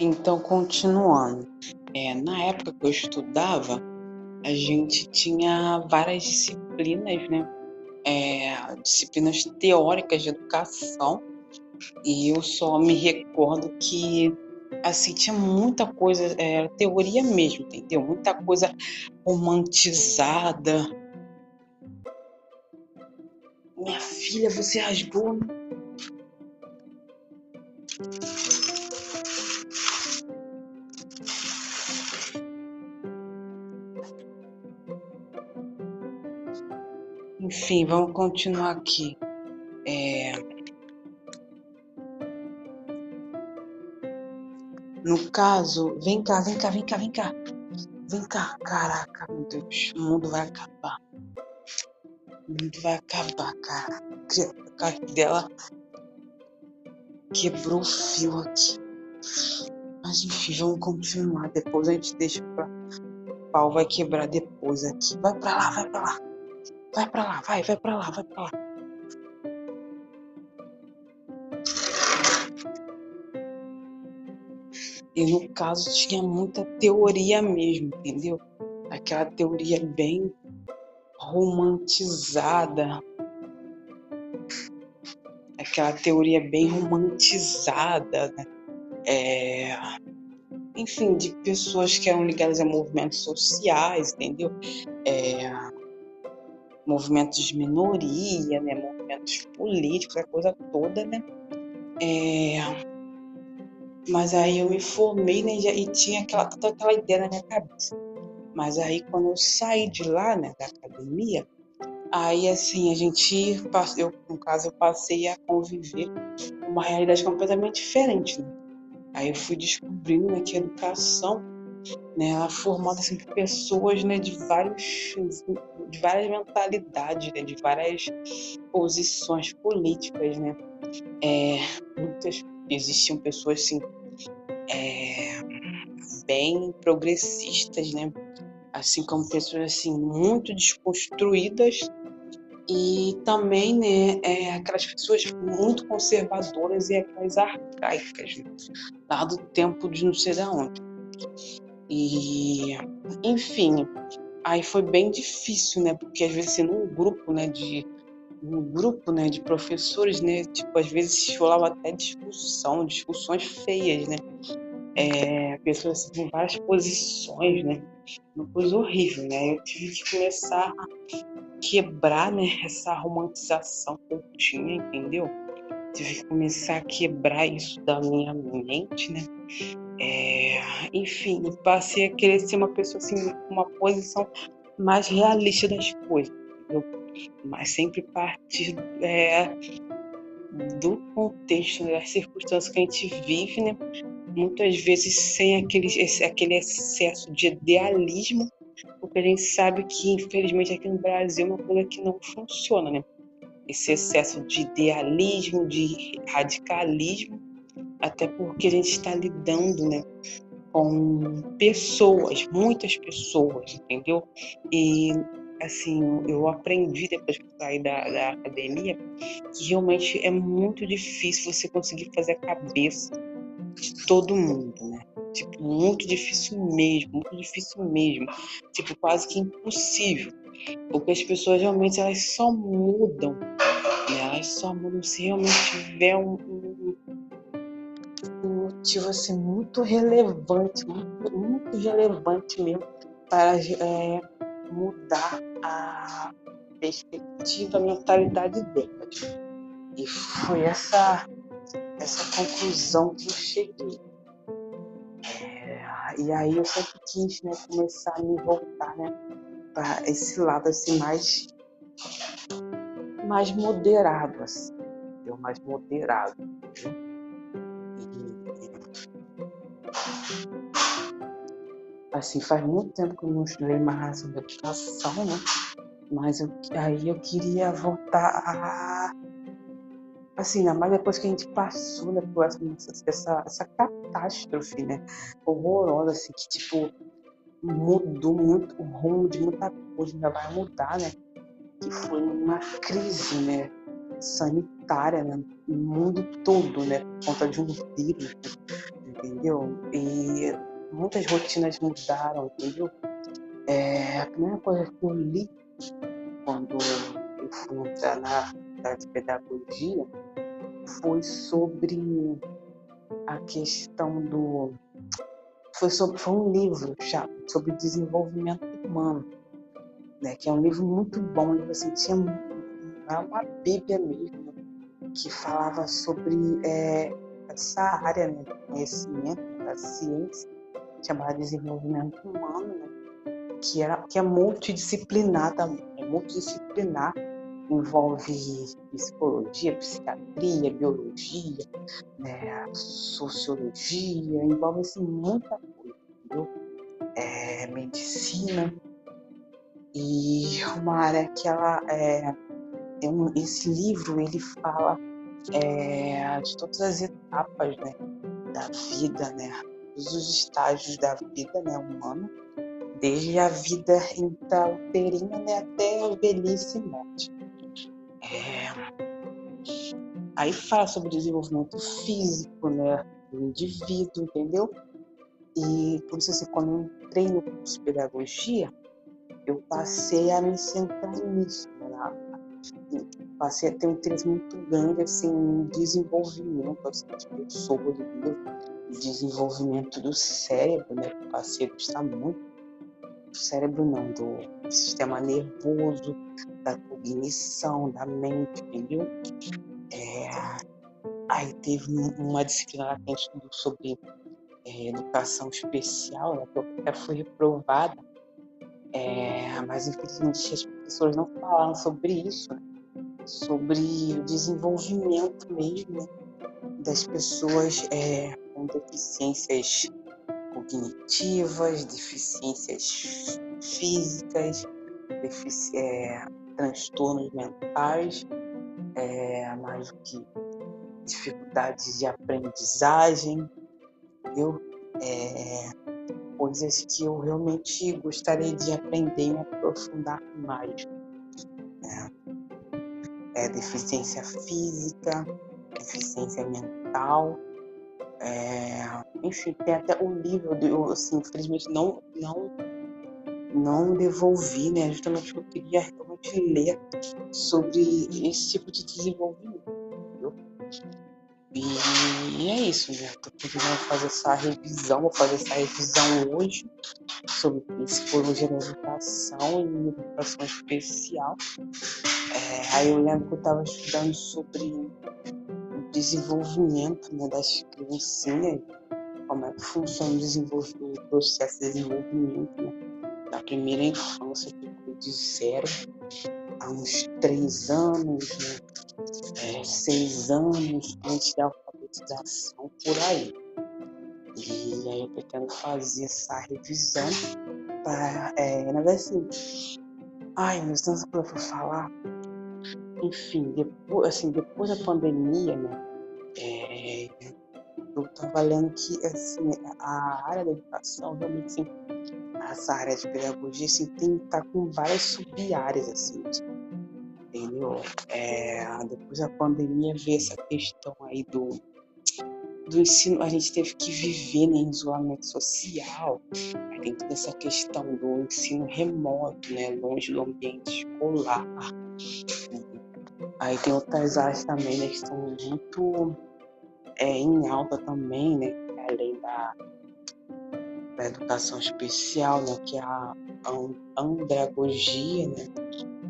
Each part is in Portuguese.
Então, continuando, é, na época que eu estudava, a gente tinha várias disciplinas, né? É, disciplinas teóricas de educação, e eu só me recordo que assim tinha muita coisa, é, teoria mesmo, entendeu? Muita coisa romantizada. Minha filha, você rasgou. Enfim, vamos continuar aqui. É... No caso, vem cá, vem cá, vem cá, vem cá. Vem cá, caraca, meu Deus, o mundo vai acabar. O mundo vai acabar, cara. A cara dela quebrou o fio aqui. Mas enfim, vamos continuar. Depois a gente deixa pra. Pau vai quebrar depois aqui. Vai pra lá, vai pra lá. Vai pra lá, vai, vai pra lá, vai pra lá. E no caso tinha muita teoria mesmo, entendeu? Aquela teoria bem romantizada. Aquela teoria bem romantizada, né? É... Enfim, de pessoas que eram ligadas a movimentos sociais, entendeu? É movimentos de minoria, né, movimentos políticos, a coisa toda, né? É... Mas aí eu me formei né, e tinha aquela, toda aquela ideia na minha cabeça. Mas aí quando eu saí de lá, né, da academia, aí assim, a gente, eu, no caso, eu passei a conviver uma realidade completamente diferente, né? Aí eu fui descobrindo né, que a educação né, ela é formada assim, por pessoas né, de, vários, de várias mentalidades, né, de várias posições políticas. Né. É, muitas, existiam pessoas assim, é, bem progressistas, né, assim como pessoas assim, muito desconstruídas e também né, é, aquelas pessoas muito conservadoras e aquelas arcaicas, né, lá do tempo de não sei de onde. E, enfim, aí foi bem difícil, né? Porque às vezes assim, num grupo, né, de um grupo, né, de professores, né, tipo, às vezes rolava até discussão, discussões feias, né? É, pessoas assim, com várias posições, né? Uma coisa horrível, né? Eu tive que começar a quebrar, né, essa romantização que eu tinha, entendeu? Tive que começar a quebrar isso da minha mente, né? É, enfim, passei a querer ser uma pessoa assim, uma posição mais realista das coisas, entendeu? mas sempre partir é, do contexto, das circunstâncias que a gente vive, né? muitas vezes sem aquele, esse, aquele excesso de idealismo, porque a gente sabe que, infelizmente, aqui no Brasil é uma coisa que não funciona, né? Esse excesso de idealismo, de radicalismo, até porque a gente está lidando né, com pessoas, muitas pessoas, entendeu? E assim, eu aprendi depois que saí da, da academia que realmente é muito difícil você conseguir fazer a cabeça de todo mundo, né? Tipo, muito difícil mesmo, muito difícil mesmo. Tipo, quase que impossível. Porque as pessoas realmente elas só mudam. Só mudam se realmente tiver um, um, motivo assim, muito relevante, muito, muito relevante mesmo para é, mudar a perspectiva, a mentalidade delas. E foi essa, essa conclusão que eu cheguei. É, e aí eu sempre quis né, começar a me voltar né, para esse lado assim, mais, mais moderado, assim, mais moderado. Assim, faz muito tempo que eu não estudei mais sobre educação, né? Mas eu, aí eu queria voltar a. Assim, ainda mais depois que a gente passou né, por essa, essa, essa catástrofe, né? Horrorosa, assim, que tipo, mudou muito o rumo de muita coisa, ainda vai mudar, né? Que foi uma crise, né? Sanitária, né? No mundo todo, né? Por conta de um vírus, entendeu? E muitas rotinas mudaram, entendeu? É, a primeira coisa que eu li quando eu fui entrar na área de pedagogia foi sobre a questão do. Foi, sobre, foi um livro já, sobre desenvolvimento humano, né? que é um livro muito bom, um livro assim, tinha uma bíblia mesmo, que falava sobre é, essa área né, do conhecimento, da ciência, chamada desenvolvimento humano, né? que, era, que é multidisciplinar também, é multidisciplinar envolve psicologia, psiquiatria, biologia, né, sociologia, envolve assim, muita coisa, entendeu? É, medicina e uma área que ela é, um, esse livro ele fala é, de todas as etapas né, da vida, né, todos os estágios da vida né, humana, desde a vida intrauterina né, até a velhice e morte. É... Aí fala sobre desenvolvimento físico, né, do indivíduo, entendeu? E por isso assim, quando eu entrei no curso de pedagogia, eu passei a me centrar nisso, né? passei a ter um interesse muito grande assim, desenvolvimento assim, das pessoas, desenvolvimento do cérebro, né? Passei a gostar muito do cérebro não, do sistema nervoso, da cognição, da mente, entendeu? É, aí teve uma disciplina lá que a gente estudou sobre é, educação especial, né, que eu até fui reprovada, é, mas infelizmente as professoras não falaram sobre isso, né, sobre o desenvolvimento mesmo das pessoas é, com deficiências cognitivas, deficiências físicas, defici é, transtornos mentais, é, mais do que dificuldades de aprendizagem, entendeu? É, coisas que eu realmente gostaria de aprender e aprofundar mais. É, é deficiência física, deficiência mental, é, enfim, tem até o livro, eu, assim, infelizmente não, não, não devolvi, né? Justamente porque eu queria realmente ler sobre esse tipo de desenvolvimento, entendeu? E é isso, né? Tô precisando fazer essa revisão, vou fazer essa revisão hoje sobre psicologia da educação e educação especial. É, aí eu lembro que eu estava estudando sobre desenvolvimento né, das criancinhas, como é que funciona o o processo de desenvolvimento né, da primeira infância, foi de zero a uns três anos, né, seis anos, antes da alfabetização, por aí. E aí eu pretendo fazer essa revisão para, é, na verdade, assim, ai, meu Deus, tanta coisa para falar, enfim, depois, assim, depois da pandemia, né, é, eu estava lendo que assim, a área da educação realmente assim, essa área de pedagogia assim, tem que estar tá com várias sub-áreas, assim, entendeu? É, depois da pandemia veio essa questão aí do, do ensino, a gente teve que viver né, em isolamento social, aí tem toda essa questão do ensino remoto, né, longe do ambiente escolar, Aí tem outras áreas também, né, que estão muito é, em alta também, né? Além da, da educação especial, né? Que é a andragogia, né?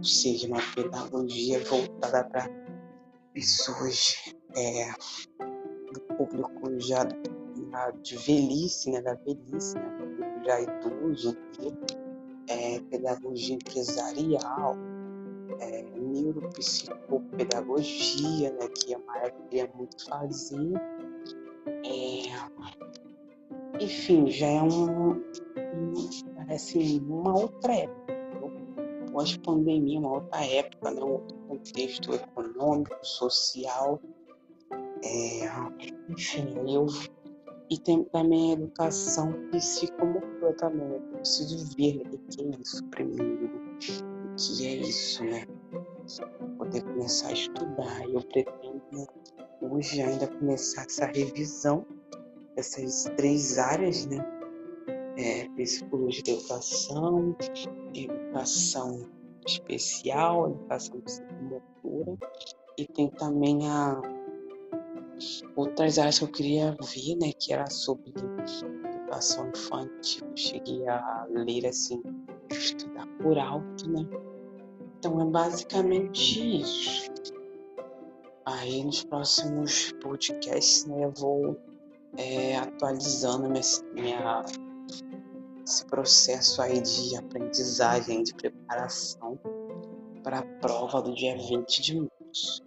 Seja, uma pedagogia voltada para pessoas é, do público já de velhice, né? Da velhice, né? Público já idoso, é, pedagogia empresarial, é, neuropsicopedagogia, né, que é área que queria muito fazer. É, enfim, já é um, um parece uma outra época, pós-pandemia, uma outra época, né, um outro contexto econômico, social. É, enfim, eu e tem também a educação psicomotora também, né? Eu preciso ver o que é isso primeiro que é isso, né? Poder começar a estudar. Eu pretendo hoje ainda começar essa revisão essas três áreas, né? É, psicologia da educação, educação especial, educação psicomotora e tem também a outras áreas que eu queria ver, né, que era sobre educação infantil. Eu cheguei a ler assim, estudar por alto, né? Então é basicamente isso. Aí nos próximos podcasts né, eu vou é, atualizando minha, minha, esse processo aí de aprendizagem, de preparação para a prova do dia 20 de março.